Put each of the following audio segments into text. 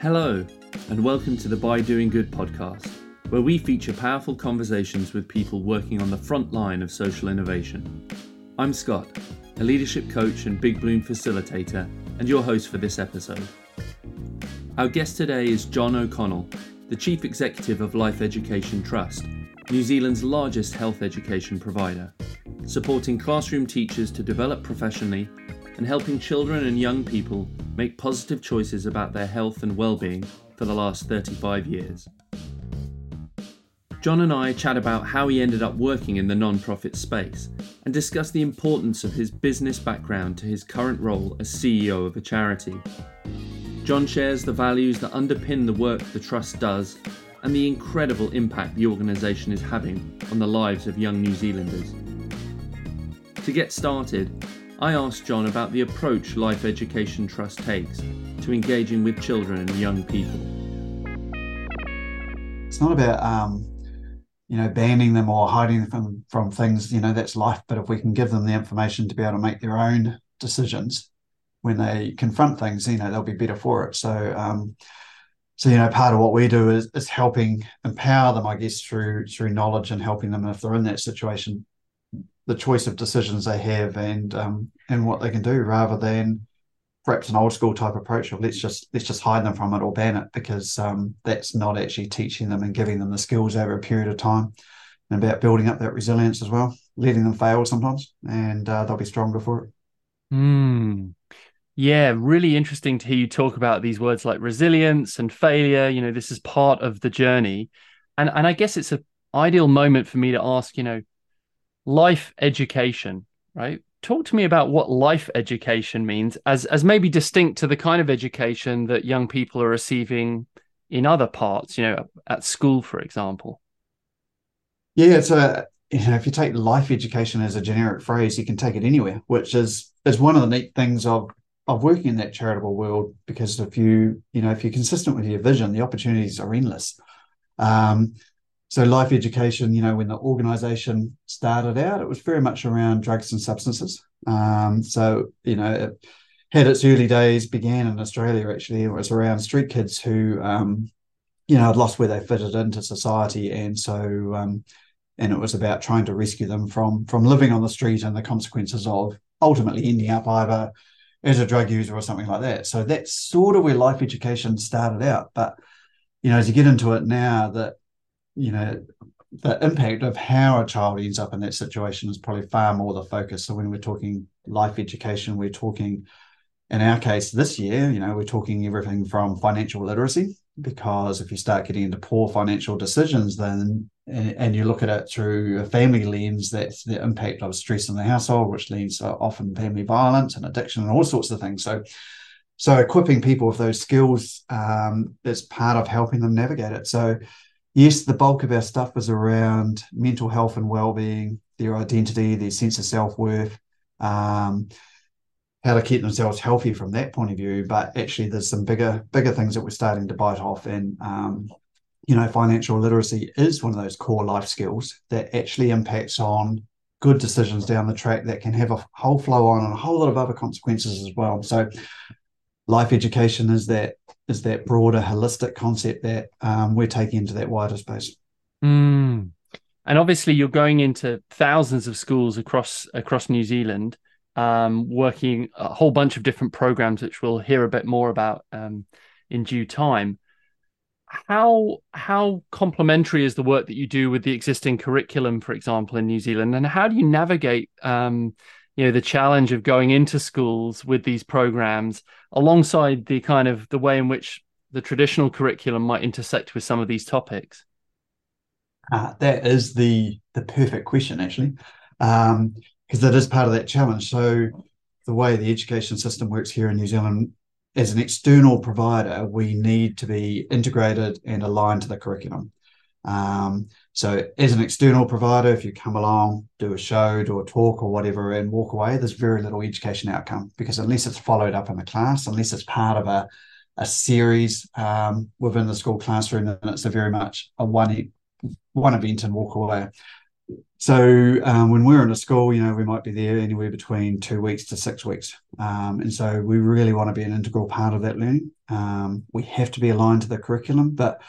Hello, and welcome to the By Doing Good podcast, where we feature powerful conversations with people working on the front line of social innovation. I'm Scott, a leadership coach and Big Bloom facilitator, and your host for this episode. Our guest today is John O'Connell, the Chief Executive of Life Education Trust, New Zealand's largest health education provider, supporting classroom teachers to develop professionally and helping children and young people make positive choices about their health and well-being for the last 35 years. John and I chat about how he ended up working in the non-profit space and discuss the importance of his business background to his current role as CEO of a charity. John shares the values that underpin the work the Trust does and the incredible impact the organisation is having on the lives of young New Zealanders. To get started, I asked John about the approach Life Education Trust takes to engaging with children and young people. It's not about um, you know banning them or hiding them from, from things. You know that's life. But if we can give them the information to be able to make their own decisions when they confront things, you know they'll be better for it. So um, so you know part of what we do is, is helping empower them i guess through through knowledge and helping them if they're in that situation the choice of decisions they have and um, and what they can do rather than perhaps an old school type approach of let's just let's just hide them from it or ban it because um, that's not actually teaching them and giving them the skills over a period of time and about building up that resilience as well letting them fail sometimes and uh, they'll be stronger for it mm. Yeah, really interesting to hear you talk about these words like resilience and failure. You know, this is part of the journey. And and I guess it's an ideal moment for me to ask, you know, life education, right? Talk to me about what life education means as as maybe distinct to the kind of education that young people are receiving in other parts, you know, at school, for example. Yeah, it's a you know, if you take life education as a generic phrase, you can take it anywhere, which is is one of the neat things of of working in that charitable world because if you you know if you're consistent with your vision the opportunities are endless. Um, so life education you know when the organization started out it was very much around drugs and substances. Um, so you know it had its early days began in australia actually. It was around street kids who um, you know had lost where they fitted into society. And so um, and it was about trying to rescue them from from living on the street and the consequences of ultimately ending up either as a drug user or something like that. So that's sort of where life education started out. But you know, as you get into it now, that you know, the impact of how a child ends up in that situation is probably far more the focus. So when we're talking life education, we're talking, in our case, this year, you know, we're talking everything from financial literacy because if you start getting into poor financial decisions, then and, and, you look at it through a family lens, that's the impact of stress in the household, which leads to often family violence and addiction and all sorts of things. So, so equipping people with those skills um, is part of helping them navigate it. So, yes, the bulk of our stuff is around mental health and well-being, their identity, their sense of self-worth. Um, how to keep themselves healthy from that point of view. But actually, there's some bigger bigger things that we're starting to bite off, and um, you know, financial literacy is one of those core life skills that actually impacts on good decisions down the track that can have a whole flow on and a whole lot of other consequences as well. So, life education is that is that broader holistic concept that um, we're taking into that wider space. Mm. And obviously, you're going into thousands of schools across across New Zealand um, working a whole bunch of different programs, which we'll hear a bit more about um, in due time. How how complementary is the work that you do with the existing curriculum, for example, in New Zealand, and how do you navigate, um, you know, the challenge of going into schools with these programs alongside the kind of the way in which the traditional curriculum might intersect with some of these topics? Uh, that is the the perfect question, actually. Um, because that is part of that challenge. So the way the education system works here in New Zealand, as an external provider, we need to be integrated and aligned to the curriculum. Um, so as an external provider, if you come along, do a show, do a talk or whatever, and walk away, there's very little education outcome because unless it's followed up in the class, unless it's part of a a series um, within the school classroom, then it's a very much a one one event and walk away. So um, when we're in a school, you know, we might be there anywhere between two weeks to six weeks, um, and so we really want to be an integral part of that learning. Um, we have to be aligned to the curriculum, but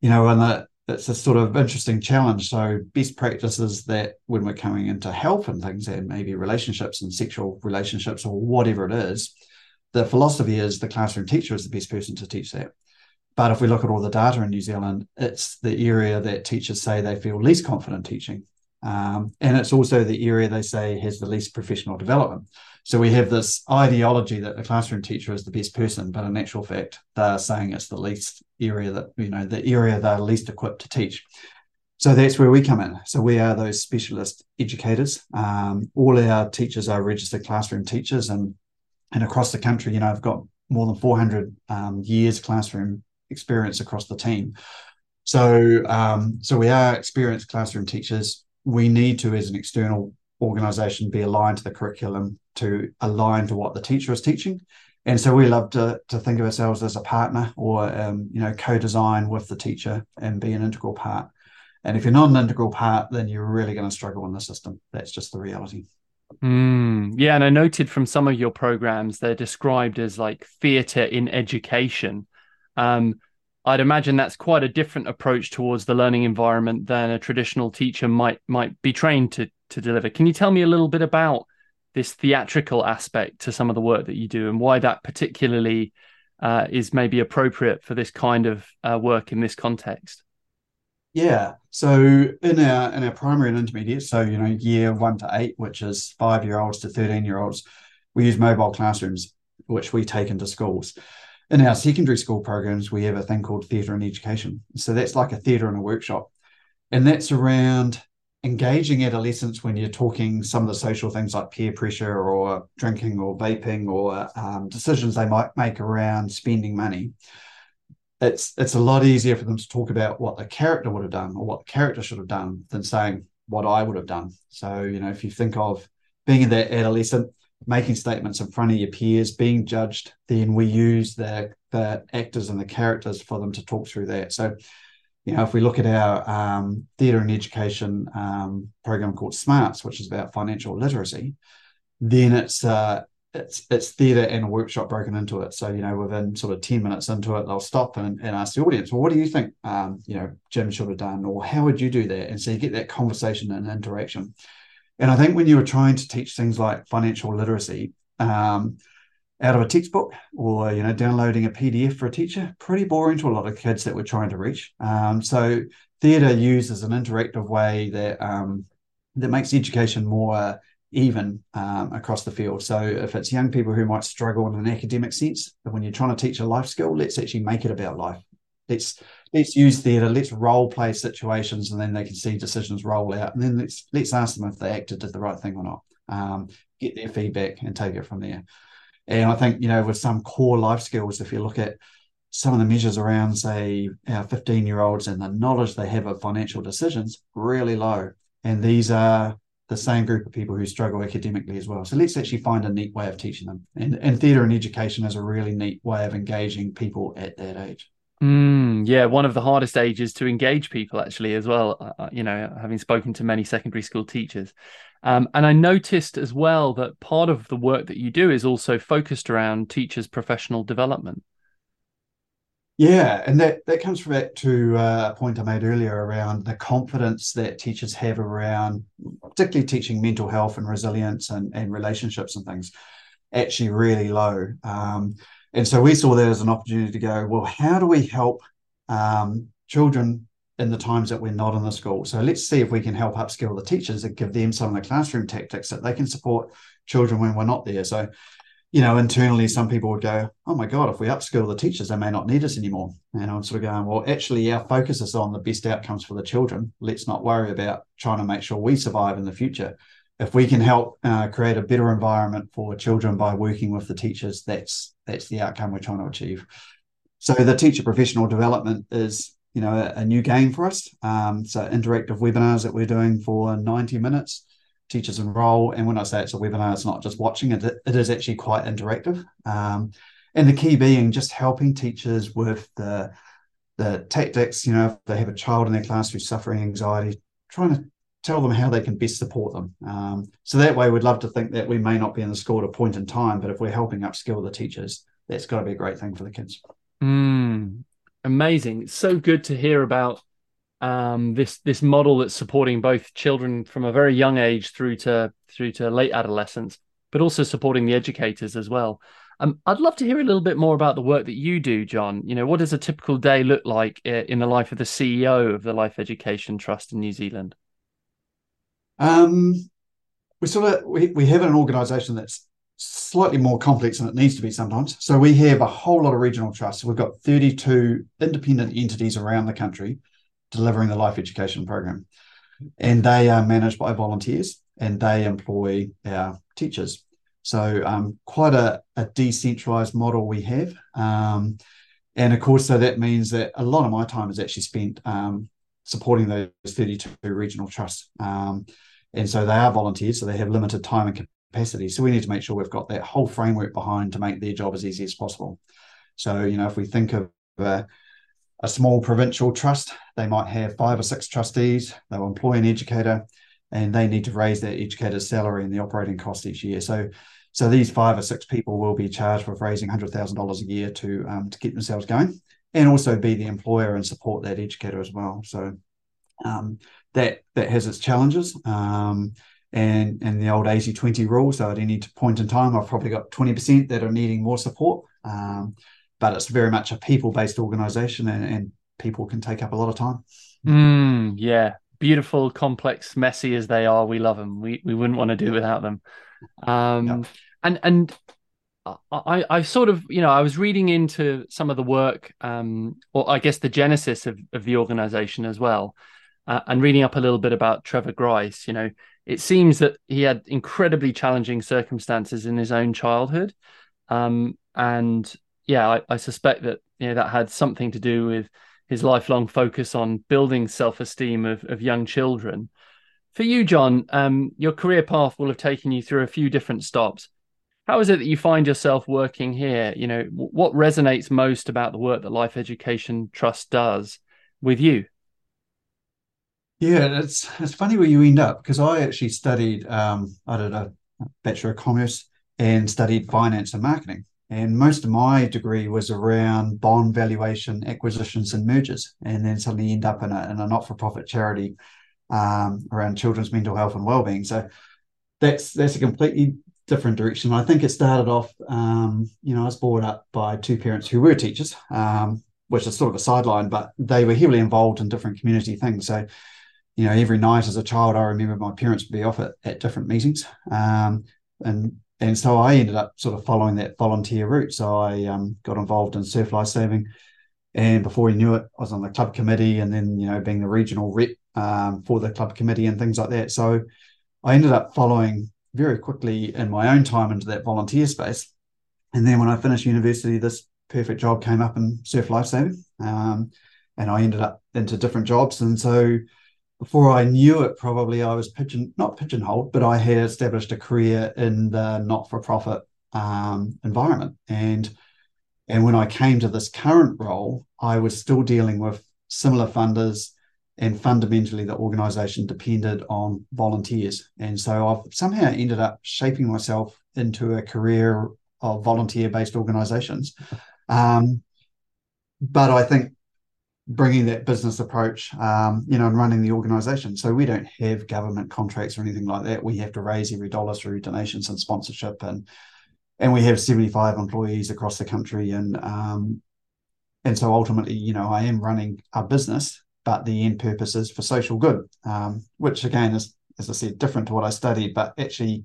you know, and it's a sort of interesting challenge. So best practices that when we're coming into health and things, and maybe relationships and sexual relationships or whatever it is, the philosophy is the classroom teacher is the best person to teach that. But if we look at all the data in New Zealand, it's the area that teachers say they feel least confident teaching. Um, and it's also the area they say has the least professional development. So we have this ideology that the classroom teacher is the best person, but in actual fact, they're saying it's the least area that, you know, the area they're least equipped to teach. So that's where we come in. So we are those specialist educators. Um, all our teachers are registered classroom teachers, and and across the country, you know, I've got more than 400 um, years classroom experience across the team. So um, so we are experienced classroom teachers we need to, as an external organization, be aligned to the curriculum to align to what the teacher is teaching. And so we love to, to think of ourselves as a partner or, um, you know, co-design with the teacher and be an integral part. And if you're not an integral part, then you're really going to struggle in the system. That's just the reality. Mm, yeah, and I noted from some of your programs they're described as like theatre in education. Um, I'd imagine that's quite a different approach towards the learning environment than a traditional teacher might might be trained to to deliver. Can you tell me a little bit about this theatrical aspect to some of the work that you do and why that particularly uh, is maybe appropriate for this kind of uh, work in this context? Yeah. So in our in our primary and intermediate, so you know, year one to eight, which is five year olds to thirteen year olds, we use mobile classrooms, which we take into schools in our secondary school programs, we have a thing called theatre and education. So that's like a theatre and a workshop. And that's around engaging adolescents when you're talking some of the social things like peer pressure or drinking or vaping or um, decisions they might make around spending money. It's it's a lot easier for them to talk about what the character would have done or what the character should have done than saying what I would have done. So, you know, if you think of being in that adolescent, making statements in front of your peers, being judged, then we use the the actors and the characters for them to talk through that. So, you know, if we look at our um, theatre and education um, program called Smarts, which is about financial literacy, then it's uh, it's it's theatre and a workshop broken into it. So, you know, within sort of 10 minutes into it, they'll stop and, and ask the audience, well, what do you think, um, you know, Jim should have done? Or how would you do that? And so you get that conversation and interaction. And I think when you were trying to teach things like financial literacy um, out of a textbook or you know downloading a PDF for a teacher, pretty boring to a lot of kids that we're trying to reach. Um, so theatre uses an interactive way that um, that makes education more even um, across the field. So if it's young people who might struggle in an academic sense, when you're trying to teach a life skill, let's actually make it about life. Let's let's use theatre, let's role play situations, and then they can see decisions roll out. And then let's let's ask them if they acted did the right thing or not. Um, get their feedback and take it from there. And I think you know with some core life skills, if you look at some of the measures around, say, our 15 year olds and the knowledge they have of financial decisions, really low. And these are the same group of people who struggle academically as well. So let's actually find a neat way of teaching them. And, and theatre and education is a really neat way of engaging people at that age. Mm, yeah, one of the hardest ages to engage people, actually, as well. Uh, uh, you know, having spoken to many secondary school teachers. Um, and I noticed as well that part of the work that you do is also focused around teachers' professional development. Yeah, and that that comes back to uh, a point I made earlier around the confidence that teachers have around, particularly teaching mental health and resilience and, and relationships and things, actually really low. Um, and so we saw that as an opportunity to go, well, how do we help um, children in the times that we're not in the school? So let's see if we can help upskill the teachers and give them some of the classroom tactics that they can support children when we're not there. So, you know, internally, some people would go, oh my God, if we upskill the teachers, they may not need us anymore. And I'm sort of going, well, actually, our focus is on the best outcomes for the children. Let's not worry about trying to make sure we survive in the future if we can help uh, create a better environment for children by working with the teachers, that's that's the outcome we're trying to achieve. So the teacher professional development is you know a, a new game for us. Um, so interactive webinars that we're doing for 90 minutes. Teachers enroll, and when I say it's a webinar, it's not just watching it; it is actually quite interactive. Um, and the key being just helping teachers with the the tactics, you know, if they have a child in their class who's suffering anxiety, trying to tell them how they can best support them. Um, so that way, we'd love to think that we may not be in the school at a point in time, but if we're helping upskill the teachers, that's got to be a great thing for the kids. Mm, amazing! It's so good to hear about um, this this model that's supporting both children from a very young age through to through to late adolescence, but also supporting the educators as well. Um, I'd love to hear a little bit more about the work that you do, John. You know, what does a typical day look like uh, in the life of the CEO of the Life Education Trust in New Zealand? Um, we sort of we, we have an organisation that's slightly more complex than it needs to be sometimes. So we have a whole lot of regional trusts. We've got 32 independent entities around the country delivering the life education program. And they are managed by volunteers and they employ our teachers. So um, quite a, a, decentralized model we have. Um, and of course, so that means that a lot of my time is actually spent um, supporting those 32 regional trusts. And so they are volunteers, so they have limited time and capacity. So we need to make sure we've got that whole framework behind to make their job as easy as possible. So, you know, if we think of a, a small provincial trust, they might have five or six trustees, they'll employ an educator, and they need to raise that educator's salary and the operating cost each year. So so these five or six people will be charged with raising hundred thousand dollars a year to um, to keep themselves going, and also be the employer and support that educator as well. So um, that that has its challenges. Um, and and the old 80-20 rule. So at any point in time, I've probably got 20% that are needing more support. Um, but it's very much a people-based organization and, and, people can take up a lot of time. Mm, yeah. Beautiful, complex, messy as they are, we love them. We we wouldn't want to do without them. Um, and and I, I sort of, you know, I was reading into some of the work, um, or I guess the genesis of, of the organization as well, uh, and reading up a little bit about Trevor Grice. You know, it seems that he had incredibly challenging circumstances in his own childhood, um, and yeah, I, I suspect that you know that had something to do with his lifelong focus on building self-esteem of, of young children. For you, John, um, your career path will have taken you through a few different stops how is it that you find yourself working here? You know, what resonates most about the work that Life Education Trust does with you? Yeah, it's it's funny where you end up because I actually studied um, I did a bachelor of commerce and studied finance and marketing, and most of my degree was around bond valuation, acquisitions, and mergers, and then suddenly end up in a, in a not for profit charity um, around children's mental health and well being. So that's that's a completely different direction. I think it started off, um, you know, I was brought up by two parents who were teachers, um, which is sort of a sideline, but they were heavily involved in different community things. So, you know, every night as a child, I remember my parents would be off at, at different meetings. Um, and and so I ended up sort of following that volunteer route. So I um, got involved in surf life saving. And before you knew it, I was on the club committee and then, you know, being the regional rep um, for the club committee and things like that. So I ended up following very quickly in my own time into that volunteer space. And then when I finished university, this perfect job came up in surf lifesaving. Um, and I ended up into different jobs. And so before I knew it, probably I was pigeon not pigeonholed, but I had established a career in the not-for-profit um, environment. And and when I came to this current role, I was still dealing with similar funders and fundamentally the organization depended on volunteers and so i've somehow ended up shaping myself into a career of volunteer based organizations um, but i think bringing that business approach um, you know and running the organization so we don't have government contracts or anything like that we have to raise every dollar through donations and sponsorship and and we have 75 employees across the country and um, and so ultimately you know i am running a business but the end purpose is for social good, um, which again is, as I said, different to what I studied, but actually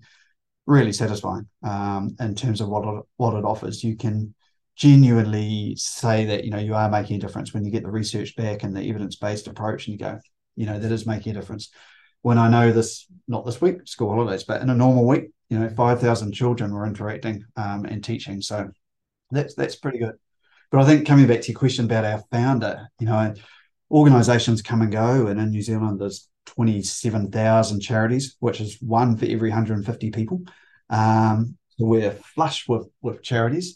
really satisfying um, in terms of what it, what it offers. You can genuinely say that you know you are making a difference when you get the research back and the evidence based approach, and you go, you know, that is making a difference. When I know this, not this week, school holidays, but in a normal week, you know, five thousand children were interacting um, and teaching, so that's that's pretty good. But I think coming back to your question about our founder, you know, organizations come and go, and in New Zealand, there's 27,000 charities, which is one for every 150 people. Um, so we're flush with, with charities.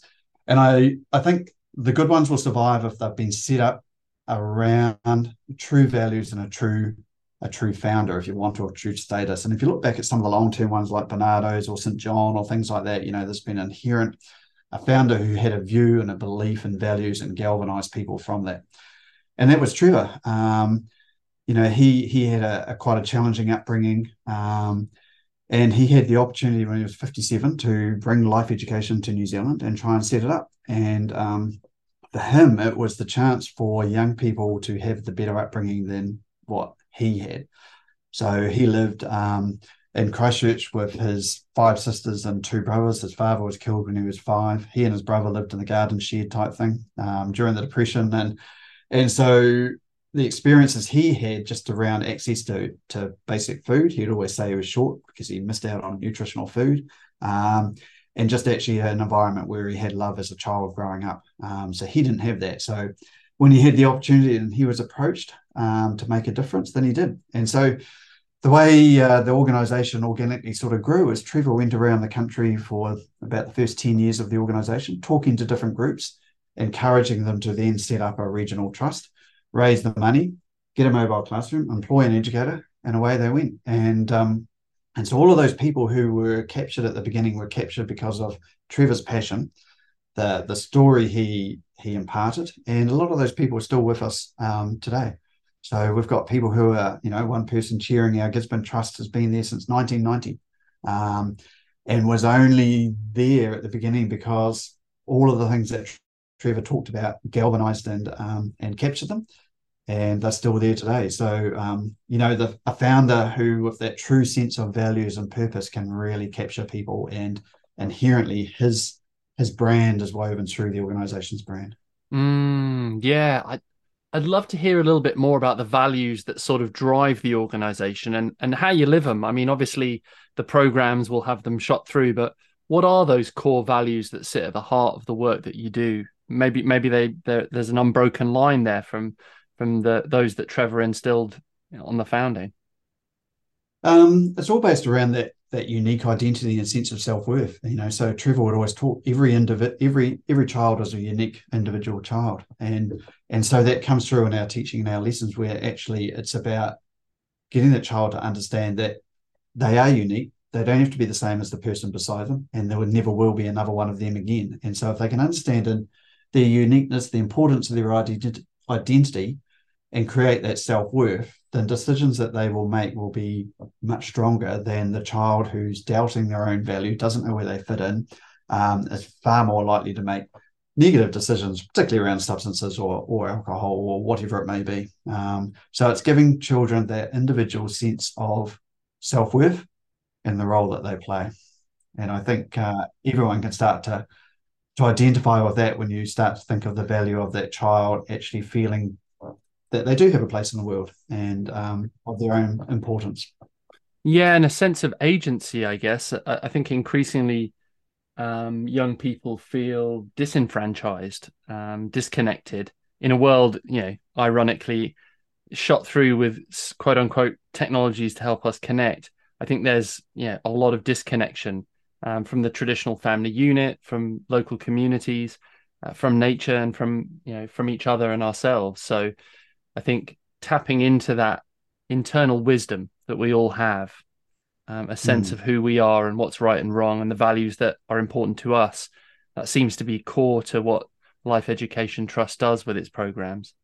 And I, I think the good ones will survive if they've been set up around true values and a true a true founder, if you want, or a true status. And if you look back at some of the long term ones like Barnardo's or St. John or things like that, you know, there's been inherent a founder who had a view and a belief and values and galvanized people from that. And that was Trevor. Um, you know, he he had a, a quite a challenging upbringing. Um, and he had the opportunity when he was 57 to bring life education to New Zealand and try and set it up. And um, for him, it was the chance for young people to have the better upbringing than what he had. So he lived um, in Christchurch with his five sisters and two brothers. His father was killed when he was five. He and his brother lived in the garden shed type thing um, during the Depression, and and so the experiences he had just around access to to basic food, he'd always say he was short because he missed out on nutritional food. Um, and just actually an environment where he had love as a child growing up. Um, so he didn't have that. So when he had the opportunity and he was approached um, to make a difference, then he did. And so the way uh, the organization organically sort of grew is Trevor went around the country for about the first 10 years of the organization, talking to different groups, encouraging them to then set up a regional trust, raise the money, get a mobile classroom, employ an educator, and away they went. And um, and so all of those people who were captured at the beginning were captured because of Trevor's passion, the the story he he imparted, and a lot of those people are still with us um, today. So we've got people who are, you know, one person chairing our Gisborne Trust has been there since 1990 um, and was only there at the beginning because all of the things that Trevor talked about galvanized and um, and captured them. And they're still there today. So, um, you know, the a founder who, with that true sense of values and purpose, can really capture people, and inherently his his brand is woven through the organization's brand. Mm, yeah, I, I'd love to hear a little bit more about the values that sort of drive the organization and, and how you live them. I mean, obviously, the programs will have them shot through, but what are those core values that sit at the heart of the work that you do? Maybe maybe they there's an unbroken line there from from the those that Trevor instilled on the founding. Um, it's all based around that that unique identity and sense of self-worth you know. So trevor would always talk every individual every every child is a unique individual child. And and so that comes through in our teaching and our lessons where actually it's about getting the child to understand that they are unique. They don't have to be the same as the person beside them and there would never will be another one of them again. And so if they can understand in their uniqueness the importance of their identity and create that self-worth then decisions that they will make will be much stronger than the child who's doubting their own value, doesn't know where they fit in, um, is far more likely to make negative decisions, particularly around substances or, or alcohol or whatever it may be. Um, so it's giving children that individual sense of self worth and the role that they play. And I think uh, everyone can start to to identify with that when you start to think of the value of that child actually feeling that they do have a place in the world and um, of their own importance. Yeah, and a sense of agency, I guess. I, I think increasingly um, young people feel disenfranchised, um, disconnected in a world, you know, ironically shot through with quote unquote technologies to help us connect. I think there's yeah a lot of disconnection um, from the traditional family unit, from local communities, uh, from nature, and from you know from each other and ourselves. So I think tapping into that internal wisdom that we all have, um, a sense mm. of who we are and what's right and wrong, and the values that are important to us, that seems to be core to what Life Education Trust does with its programs.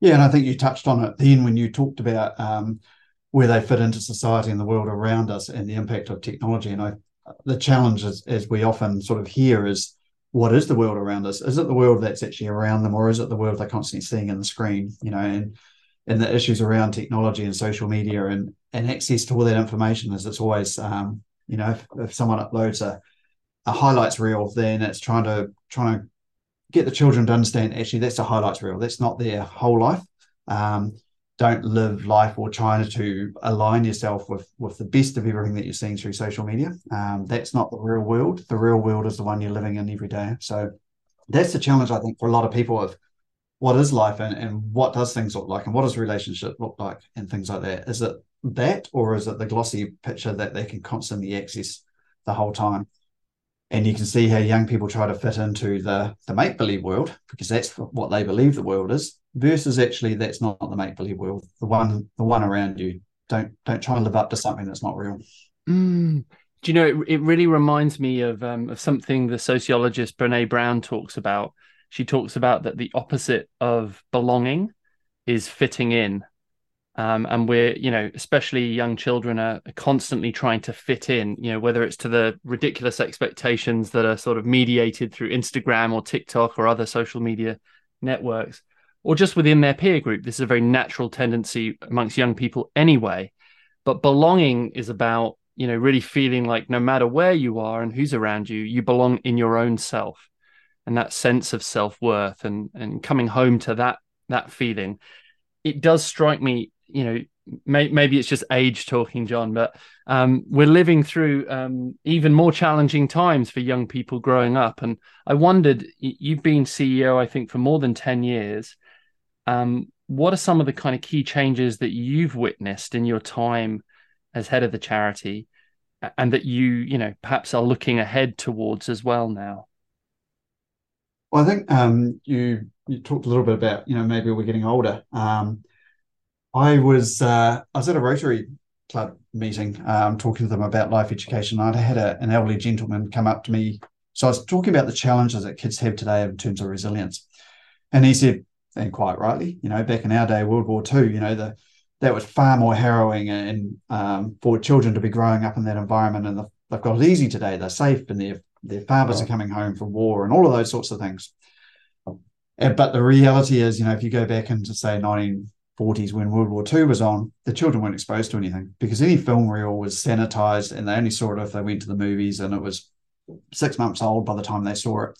Yeah, and I think you touched on it then when you talked about um, where they fit into society and the world around us and the impact of technology. And I, the challenge, is, as we often sort of hear, is what is the world around us? Is it the world that's actually around them, or is it the world they're constantly seeing in the screen? You know, and and the issues around technology and social media and and access to all that information is it's always um, you know if, if someone uploads a a highlights reel, then it's trying to trying to get the children to understand actually that's a highlights reel. That's not their whole life. Um, don't live life or trying to align yourself with with the best of everything that you're seeing through social media. Um, that's not the real world. The real world is the one you're living in every day. So that's the challenge I think for a lot of people of what is life and, and what does things look like and what does relationship look like and things like that. Is it that or is it the glossy picture that they can constantly access the whole time? And you can see how young people try to fit into the the make believe world because that's what they believe the world is versus actually that's not the make believe world, the one the one around you. Don't don't try and live up to something that's not real. Mm. Do you know it, it really reminds me of um, of something the sociologist Brene Brown talks about. She talks about that the opposite of belonging is fitting in. Um, and we're, you know, especially young children are constantly trying to fit in, you know, whether it's to the ridiculous expectations that are sort of mediated through Instagram or TikTok or other social media networks, or just within their peer group. This is a very natural tendency amongst young people anyway. But belonging is about, you know, really feeling like no matter where you are and who's around you, you belong in your own self and that sense of self-worth and and coming home to that that feeling it does strike me you know may, maybe it's just age talking john but um, we're living through um, even more challenging times for young people growing up and i wondered you've been ceo i think for more than 10 years um, what are some of the kind of key changes that you've witnessed in your time as head of the charity and that you you know perhaps are looking ahead towards as well now well i think um, you you talked a little bit about you know maybe we're getting older um, I was uh, I was at a Rotary Club meeting, um, talking to them about life education. I'd had a, an elderly gentleman come up to me. So I was talking about the challenges that kids have today in terms of resilience, and he said, and quite rightly, you know, back in our day, World War II, you know, the that was far more harrowing and um, for children to be growing up in that environment, and the, they've got it easy today. They're safe, and their their fathers are coming home from war, and all of those sorts of things. But the reality is, you know, if you go back into say 19 40s when World War II was on, the children weren't exposed to anything because any film reel was sanitized and they only saw it if they went to the movies and it was six months old by the time they saw it.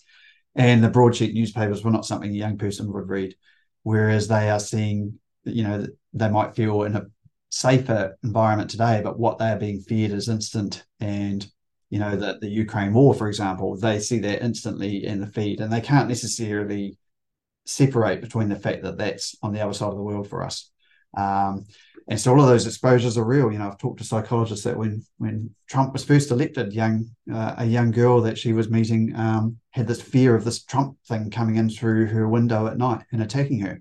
And the broadsheet newspapers were not something a young person would read. Whereas they are seeing, you know, they might feel in a safer environment today, but what they are being fed is instant. And, you know, that the Ukraine war, for example, they see that instantly in the feed and they can't necessarily separate between the fact that that's on the other side of the world for us. Um, and so all of those exposures are real. You know, I've talked to psychologists that when when Trump was first elected, young uh, a young girl that she was meeting um, had this fear of this Trump thing coming in through her window at night and attacking her,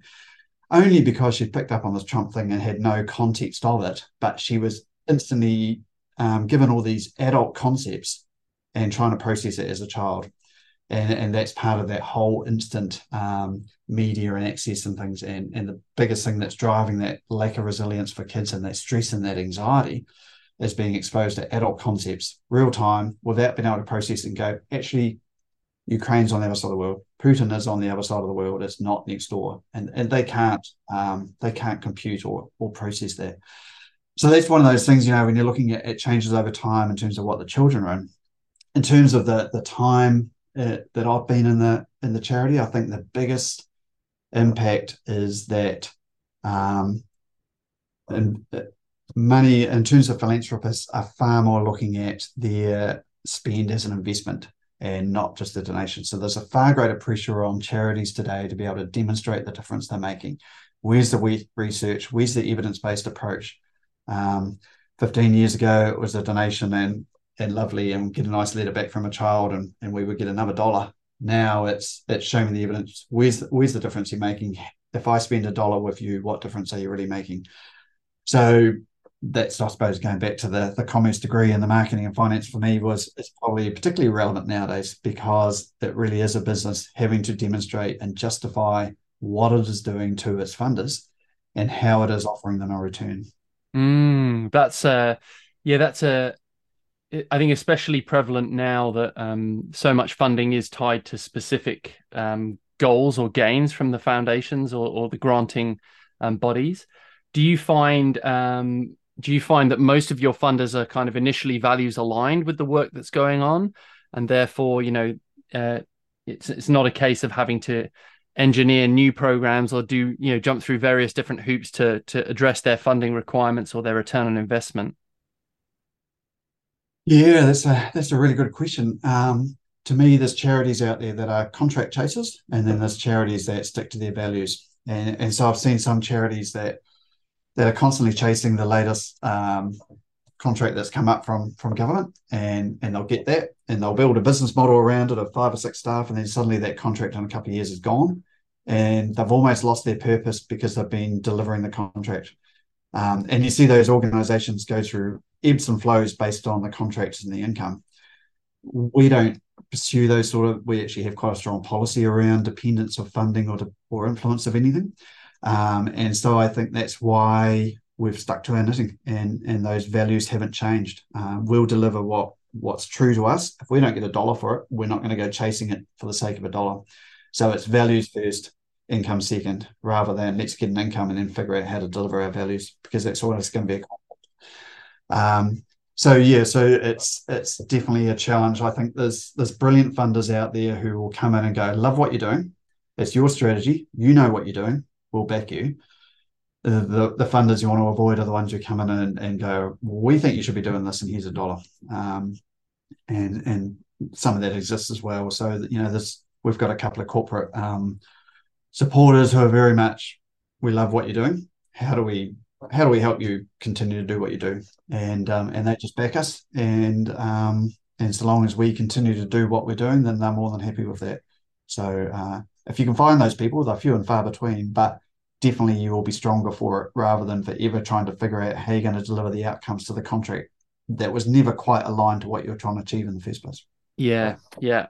only because she picked up on this Trump thing and had no context of it. But she was instantly um, given all these adult concepts and trying to process it as a child and, and that's part of that whole instant um, media and access and things. And, and the biggest thing that's driving that lack of resilience for kids and that stress and that anxiety is being exposed to adult concepts real time without being able to process and go, actually, Ukraine's on the other side of the world. Putin is on the other side of the world. It's not next door, and and they can't um, they can't compute or or process that. So that's one of those things, you know, when you're looking at, at changes over time in terms of what the children are in, in terms of the the time uh, that I've been in the in the charity, I think the biggest impact is that um, and uh, money in terms of philanthropists are far more looking at their spend as an investment and not just a donation. So there's a far greater pressure on charities today to be able to demonstrate the difference they're making. Where's the research? Where's the evidence-based approach? Um, 15 years ago, it was a donation and and lovely and get a nice letter back from a child and, and we would get another dollar. Now it's it's showing the evidence. Where's where's the difference you're making? If I spend a dollar with you, what difference are you really making? So that's I suppose going back to the the commerce degree and the marketing and finance for me was it's probably particularly relevant nowadays because it really is a business having to demonstrate and justify what it is doing to its funders and how it is offering them a return. Mm, that's a yeah, that's a I think especially prevalent now that um, so much funding is tied to specific um, goals or gains from the foundations or, or the granting um, bodies. Do you find um, do you find that most of your funders are kind of initially values aligned with the work that's going on, and therefore you know uh, it's it's not a case of having to engineer new programs or do you know jump through various different hoops to to address their funding requirements or their return on investment. Yeah, that's a that's a really good question. Um, to me, there's charities out there that are contract chasers, and then there's charities that stick to their values. And and so I've seen some charities that that are constantly chasing the latest um, contract that's come up from from government, and and they'll get that, and they'll build a business model around it of five or six staff, and then suddenly that contract in a couple of years is gone, and they've almost lost their purpose because they've been delivering the contract. Um, and you see those organizations go through ebbs and flows based on the contracts and the income. We don't pursue those sort of, we actually have quite a strong policy around dependence of funding or, or influence of anything. Um, and so I think that's why we've stuck to our knitting and, and those values haven't changed. Uh, we'll deliver what what's true to us. If we don't get a dollar for it, we're not going to go chasing it for the sake of a dollar. So it's values first, income second, rather than let's get an income and then figure out how to deliver our values because that's always going to be a um, so yeah, so it's it's definitely a challenge. I think there's there's brilliant funders out there who will come in and go, love what you're doing. It's your strategy. You know what you're doing. We'll back you. The, the, the funders you want to avoid are the ones who come in and, and go, we think you should be doing this, and here's a dollar. Um, and and some of that exists as well. So you know, this we've got a couple of corporate um, supporters who are very much we love what you're doing. How do we how do we help you continue to do what you do? And um, and they just back us. And um, and so long as we continue to do what we're doing, then they're more than happy with that. So uh, if you can find those people, they're few and far between, but definitely you will be stronger for it rather than forever trying to figure out how you're going to deliver the outcomes to the contract that was never quite aligned to what you're trying to achieve in the first place. Yeah, yeah.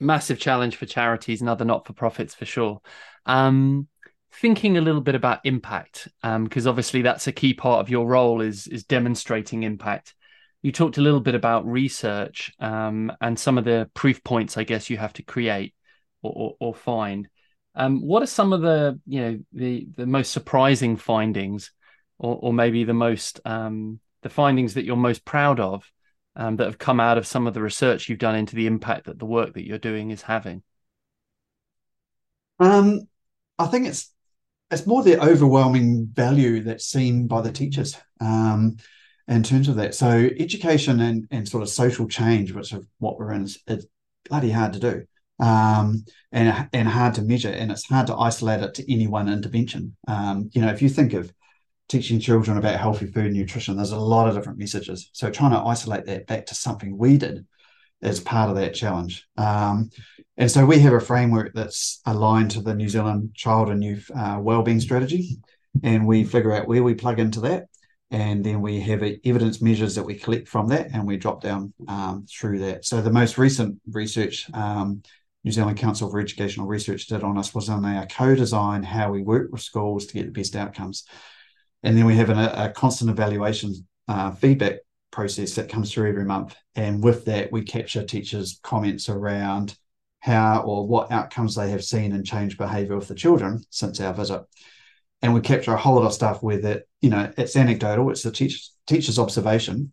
Massive challenge for charities and other not for profits for sure. Um, thinking a little bit about impact, because um, obviously that's a key part of your role is is demonstrating impact. You talked a little bit about research um, and some of the proof points, I guess, you have to create or, or, or find. Um, what are some of the you know the the most surprising findings, or, or maybe the most um, the findings that you're most proud of um, that have come out of some of the research you've done into the impact that the work that you're doing is having? Um, I think it's it's more the overwhelming value that's seen by the teachers um, in terms of that. So education and, and sort of social change, which is what we're in, is, is bloody hard to do um, and and hard to measure, and it's hard to isolate it to any one intervention. Um, you know, if you think of teaching children about healthy food and nutrition, there's a lot of different messages. So trying to isolate that back to something we did is part of that challenge. Um, and so we have a framework that's aligned to the New Zealand Child and Youth uh, Wellbeing Strategy, and we figure out where we plug into that, and then we have evidence measures that we collect from that, and we drop down um, through that. So the most recent research. Um, New Zealand Council for Educational Research did on us was on our co-design, how we work with schools to get the best outcomes. And then we have an, a constant evaluation uh, feedback process that comes through every month. And with that, we capture teachers' comments around how or what outcomes they have seen and changed behavior with the children since our visit. And we capture a whole lot of stuff with it. You know, it's anecdotal, it's the teacher's, teacher's observation.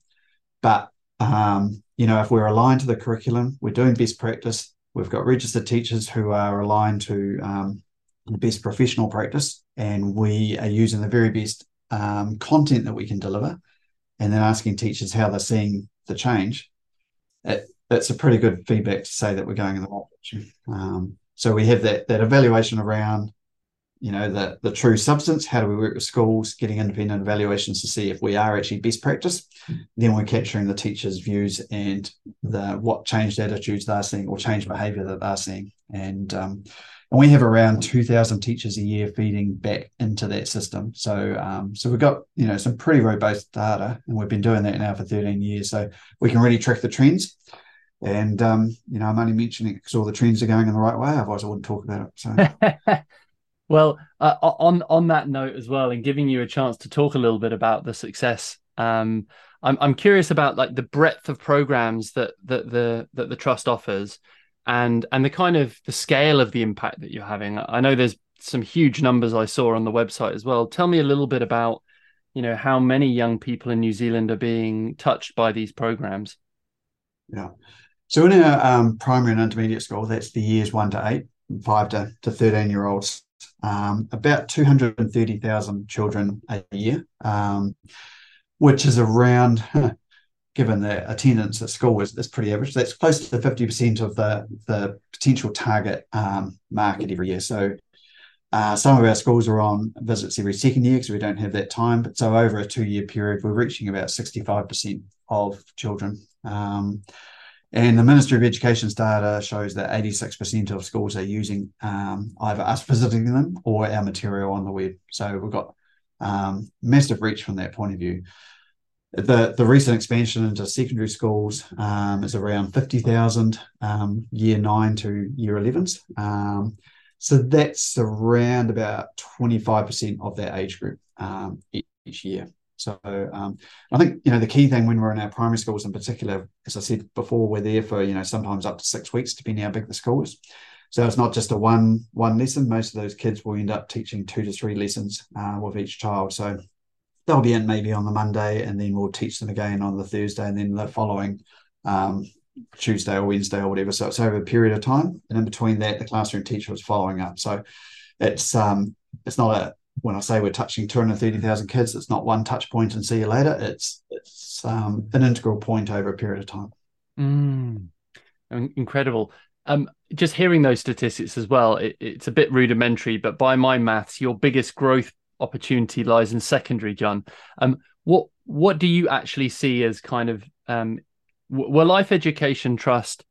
But, um, you know, if we're aligned to the curriculum, we're doing best practice, we've got registered teachers who are aligned to um, the best professional practice, and we are using the very best um, content that we can deliver, and then asking teachers how they're seeing the change, it, that's a pretty good feedback to say that we're going in the right direction. Um, so we have that that evaluation around, you know, the the true substance. How do we work with schools, getting independent evaluations to see if we are actually best practice. Then we're capturing the teachers' views and the what changed attitudes they're seeing or changed behaviour that they're seeing, and um, we have around 2000 teachers a year feeding back into that system. So um, so we've got you know some pretty robust data and we've been doing that now for 13 years. So we can really track the trends. And um, you know i'm only mentioning it because all the trends are going in the right way otherwise i wouldn't talk about it so. Well uh, on on that note as well and giving you a chance to talk a little bit about the success um, I'm, I'm curious about like the breadth of programs that that the that the trust offers and and the kind of the scale of the impact that you're having. I know there's some huge numbers I saw on the website as well. Tell me a little bit about you know how many young people in New Zealand are being touched by these programs. Yeah. So in our um, primary and intermediate school, that's the years one to eight, five to, to 13 year olds, um, about 230,000 children a year, um, which is around given the attendance at school is, is pretty average. That's close to 50% of the, the potential target um, market every year. So uh, some of our schools are on visits every second year because we don't have that time. But so over a two year period, we're reaching about 65% of children. Um, And the Ministry of Education's data shows that 86% of schools are using um, either us visiting them or our material on the web. So we've got um, massive reach from that point of view. The, the recent expansion into secondary schools um, is around 50,000 um, year nine to year 11s. Um, so that's around about 25% of that age group um, each year. So um, I think you know the key thing when we're in our primary schools in particular, as I said before, we're there for you know sometimes up to six weeks depending how big the school is. So it's not just a one one lesson. Most of those kids will end up teaching two to three lessons uh, with each child. So they'll be in maybe on the Monday, and then we'll teach them again on the Thursday, and then the following um, Tuesday or Wednesday or whatever. So it's over a period of time, and in between that, the classroom teacher is following up. So it's um, it's not a when I say we're touching 230,000 kids, it's not one touch point and see you later. It's it's um, an integral point over a period of time. Mm, incredible. Um, just hearing those statistics as well, it, it's a bit rudimentary, but by my maths, your biggest growth opportunity lies in secondary, John. Um, what what do you actually see as kind of um, will Life Education Trust,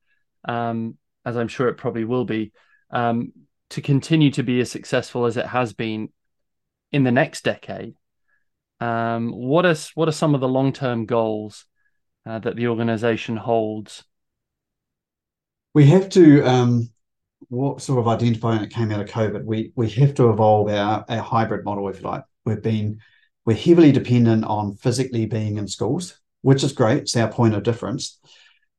um, as I'm sure it probably will be, um, to continue to be as successful as it has been in the next decade, um, what are what are some of the long term goals uh, that the organization holds? We have to um, what sort of identifying it came out of COVID. We we have to evolve our, our hybrid model, if you like. We've been we're heavily dependent on physically being in schools, which is great. It's our point of difference.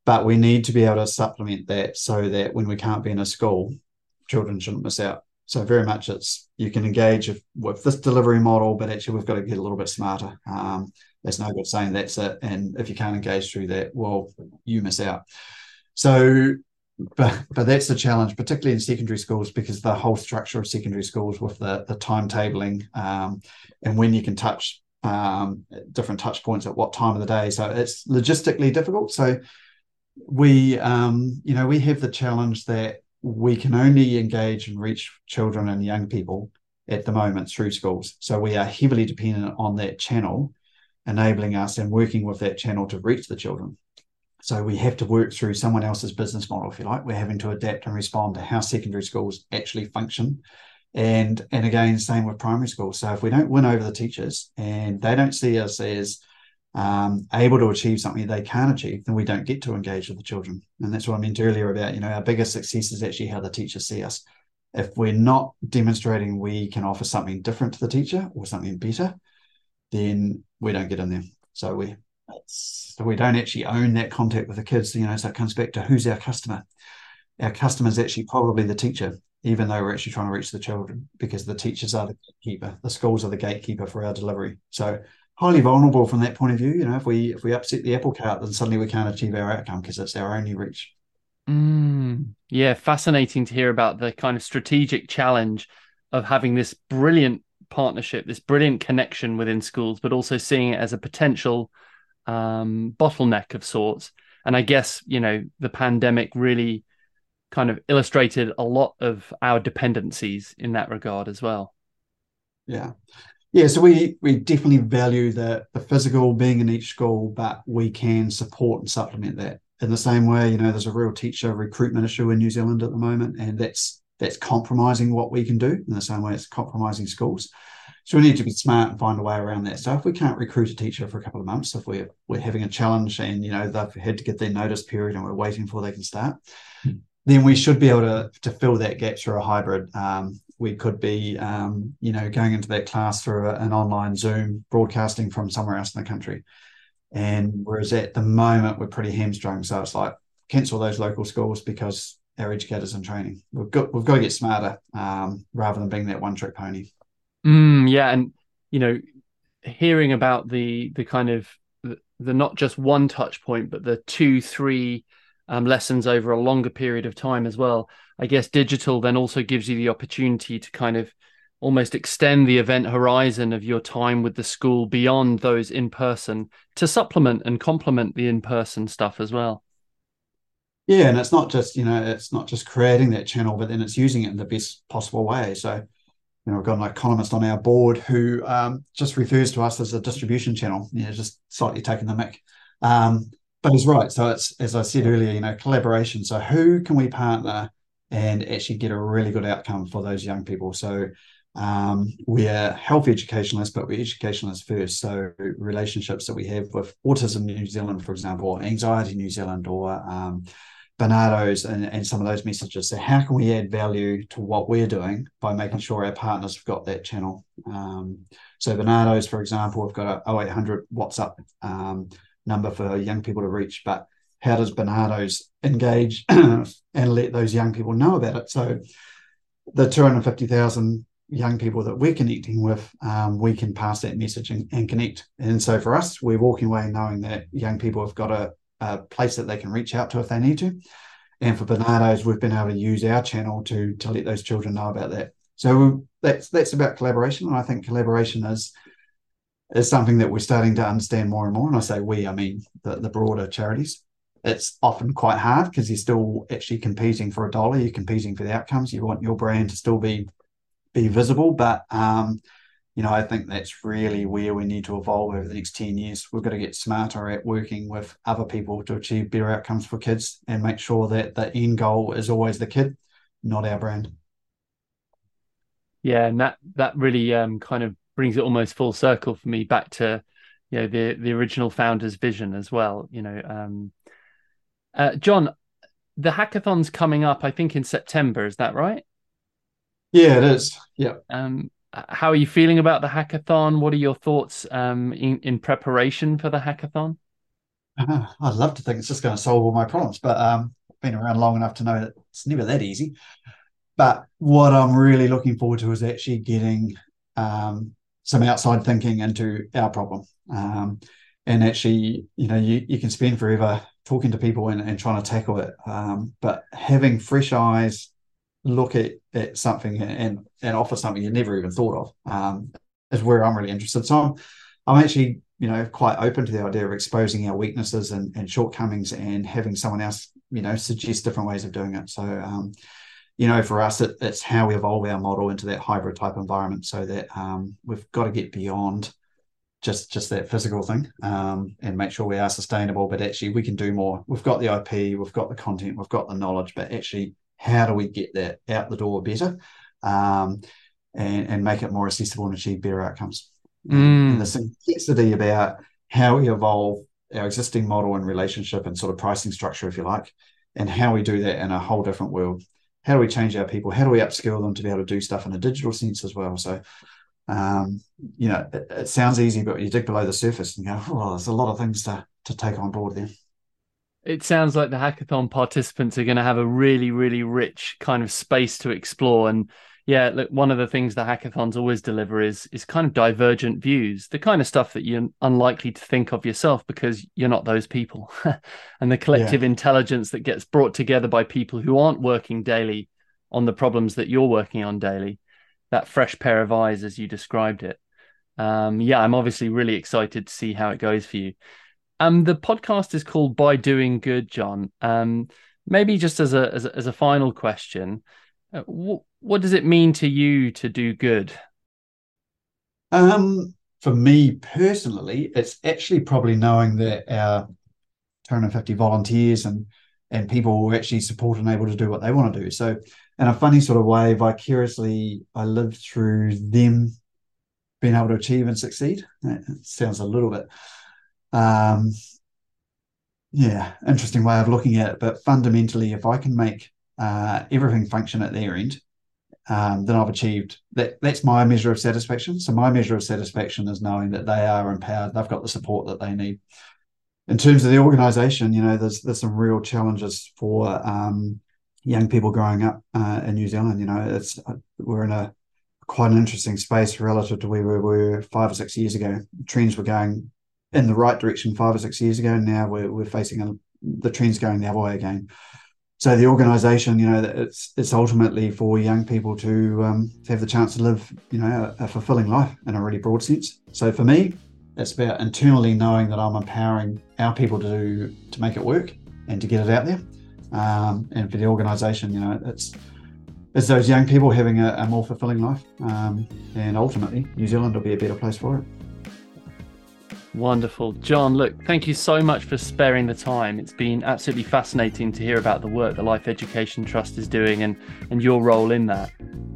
But we need to be able to supplement that so that when we can't be in a school, children shouldn't miss out. So very much it's you can engage with this delivery model, but actually we've got to get a little bit smarter. Um, there's no good saying that's it, and if you can't engage through that, well, you miss out. So, but but that's the challenge, particularly in secondary schools, because the whole structure of secondary schools with the the timetabling um, and when you can touch um, different touch points at what time of the day. So it's logistically difficult. So we um, you know we have the challenge that we can only engage and reach children and young people at the moment through schools. So we are heavily dependent on that channel, enabling us and working with that channel to reach the children. So we have to work through someone else's business model, if you like. We're having to adapt and respond to how secondary schools actually function. And and again, same with primary schools. So if we don't win over the teachers and they don't see us as um, able to achieve something they can't achieve, then we don't get to engage with the children. And that's what I meant earlier about, you know, our biggest success is actually how the teachers see us. If we're not demonstrating we can offer something different to the teacher or something better, then we don't get in there. So we so we don't actually own that contact with the kids. You know, so it comes back to who's our customer. Our customer is actually probably the teacher, even though we're actually trying to reach the children, because the teachers are the gatekeeper. The schools are the gatekeeper for our delivery. So highly vulnerable from that point of view. You know, if we if we upset the apple cart, then suddenly we can't achieve our outcome because it's our only reach. Mm, yeah, fascinating to hear about the kind of strategic challenge of having this brilliant partnership, this brilliant connection within schools, but also seeing it as a potential um, bottleneck of sorts. And I guess you know the pandemic really kind of illustrated a lot of our dependencies in that regard as well. Yeah, yeah, so we we definitely value the the physical being in each school, but we can support and supplement that in the same way. You know, there's a real teacher recruitment issue in New Zealand at the moment, and that's that's compromising what we can do in the same way it's compromising schools. So we need to be smart and find a way around that. So if we can't recruit a teacher for a couple of months, if we're we're having a challenge and you know they've had to get their notice period and we're waiting for they can start, hmm. then we should be able to to fill that gap through a hybrid um, we could be, um, you know, going into that class through a, an online Zoom broadcasting from somewhere else in the country. And whereas at the moment we're pretty hamstrung, so it's like cancel those local schools because our educators in training. We've got we've got to get smarter um, rather than being that one trick pony. Mm, yeah, and you know, hearing about the the kind of the, the not just one touch point, but the two, three um, lessons over a longer period of time as well. I guess digital then also gives you the opportunity to kind of almost extend the event horizon of your time with the school beyond those in person to supplement and complement the in person stuff as well. Yeah, and it's not just you know it's not just creating that channel, but then it's using it in the best possible way. So, you know, we've got an economist on our board who um, just refers to us as a distribution channel. You know, just slightly taking the mic. Um, but he's right. So it's as I said earlier, you know, collaboration. So who can we partner and actually get a really good outcome for those young people? So um, we're health educationalists, but we're educationalists first. So relationships that we have with Autism New Zealand, for example, Anxiety New Zealand, or Barnardo's, and, and some of those messages. So how can we add value to what we're doing by making sure our partners have got that channel? Um, so Barnardo's, for example, we've got a 0800 WhatsApp um, number for young people to reach, but how does Barnardo's engage and let those young people know about it? So the 250,000 young people that we're connecting with, um, we can pass that message and, and, connect. And so for us, we're walking away knowing that young people have got a, a, place that they can reach out to if they need to. And for Barnardo's, we've been able to use our channel to to let those children know about that. So that's that's about collaboration, and I think collaboration is is something that we're starting to understand more and more. And I say we, I mean the, the broader charities. It's often quite hard because you're still actually competing for a dollar. You're competing for the outcomes. You want your brand to still be be visible. But um, you know, I think that's really where we need to evolve over the next 10 years. We've got to get smarter at working with other people to achieve better outcomes for kids and make sure that the end goal is always the kid, not our brand. Yeah, and that that really um, kind of brings it almost full circle for me back to you know the the original founder's vision as well. You know, um, uh, John, the hackathon's coming up. I think in September. Is that right? Yeah, it is. Yeah. Um, how are you feeling about the hackathon? What are your thoughts um, in, in preparation for the hackathon? I'd love to think it's just going to solve all my problems, but um, I've been around long enough to know that it's never that easy. But what I'm really looking forward to is actually getting um, some outside thinking into our problem. Um, and actually, you know, you, you can spend forever talking to people and, and trying to tackle it. Um, but having fresh eyes look at, at something and and offer something you never even thought of um, is where I'm really interested. So I'm, I'm actually you know quite open to the idea of exposing our weaknesses and, and shortcomings and having someone else you know suggest different ways of doing it. So um, you know for us it, it's how we evolve our model into that hybrid type environment so that um, we've got to get beyond just just that physical thing um, and make sure we are sustainable but actually we can do more we've got the ip we've got the content we've got the knowledge but actually how do we get that out the door better um, and, and make it more accessible and achieve better outcomes? Mm. And the simplicity about how we evolve our existing model and relationship and sort of pricing structure, if you like, and how we do that in a whole different world. How do we change our people? How do we upskill them to be able to do stuff in a digital sense as well? So, um, you know, it, it, sounds easy, but you dig below the surface and go, oh, there's a lot of things to to take on board there it sounds like the hackathon participants are going to have a really really rich kind of space to explore and yeah look one of the things the hackathons always deliver is is kind of divergent views the kind of stuff that you're unlikely to think of yourself because you're not those people. And the collective yeah. intelligence that gets brought together by people who aren't working daily on the problems that you're working on daily that fresh pair of eyes as you described it. Um, yeah i'm obviously really excited to see how it goes for you um, the podcast is called By Doing Good, John. Um, maybe just as a as a, as a final question, uh, what what does it mean to you to do good? Um, for me personally, it's actually probably knowing that our 250 volunteers and and people who actually support and able to do what they want to do. So, in a funny sort of way, vicariously, I lived through them being able to achieve and succeed. It sounds a little bit um, yeah, interesting way of looking at it. But fundamentally, if I can make uh, everything function at their end, um, then I've achieved that. That's my measure of satisfaction. So my measure of satisfaction is knowing that they are empowered, they've got the support that they need. In terms of the organisation, you know, there's there's some real challenges for um, young people growing up uh, in New Zealand. You know, it's we're in a quite an interesting space relative to where we were five or six years ago. Trends were going in the right direction five or six years ago. Now we're, we're facing a, the trends going the other way again. So the organisation, you know, it's it's ultimately for young people to, um, to have the chance to live, you know, a, a, fulfilling life in a really broad sense. So for me, it's about internally knowing that I'm empowering our people to do, to make it work and to get it out there. Um, and for the organisation, you know, it's it's those young people having a, a more fulfilling life, um, and ultimately, New Zealand will be a better place for it. Wonderful. John, look, thank you so much for sparing the time. It's been absolutely fascinating to hear about the work the Life Education Trust is doing and, and your role in that.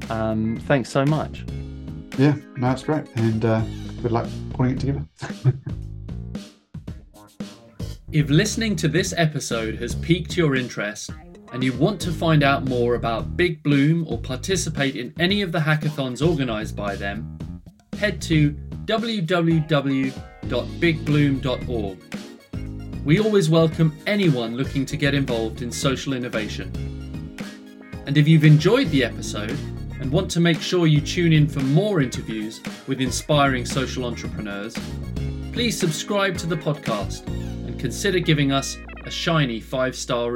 Um, thanks so much. Yeah, no, it's great. And uh, good luck putting it together. if listening to this episode has piqued your interest and you want to find out more about Big Bloom or participate in any of the hackathons organised by them, head to www.bigbloom.org. We always welcome anyone looking to get involved in social innovation. And if you've enjoyed the episode and want to make sure you tune in for more interviews with inspiring social entrepreneurs, please subscribe to the podcast and consider giving us a shiny five star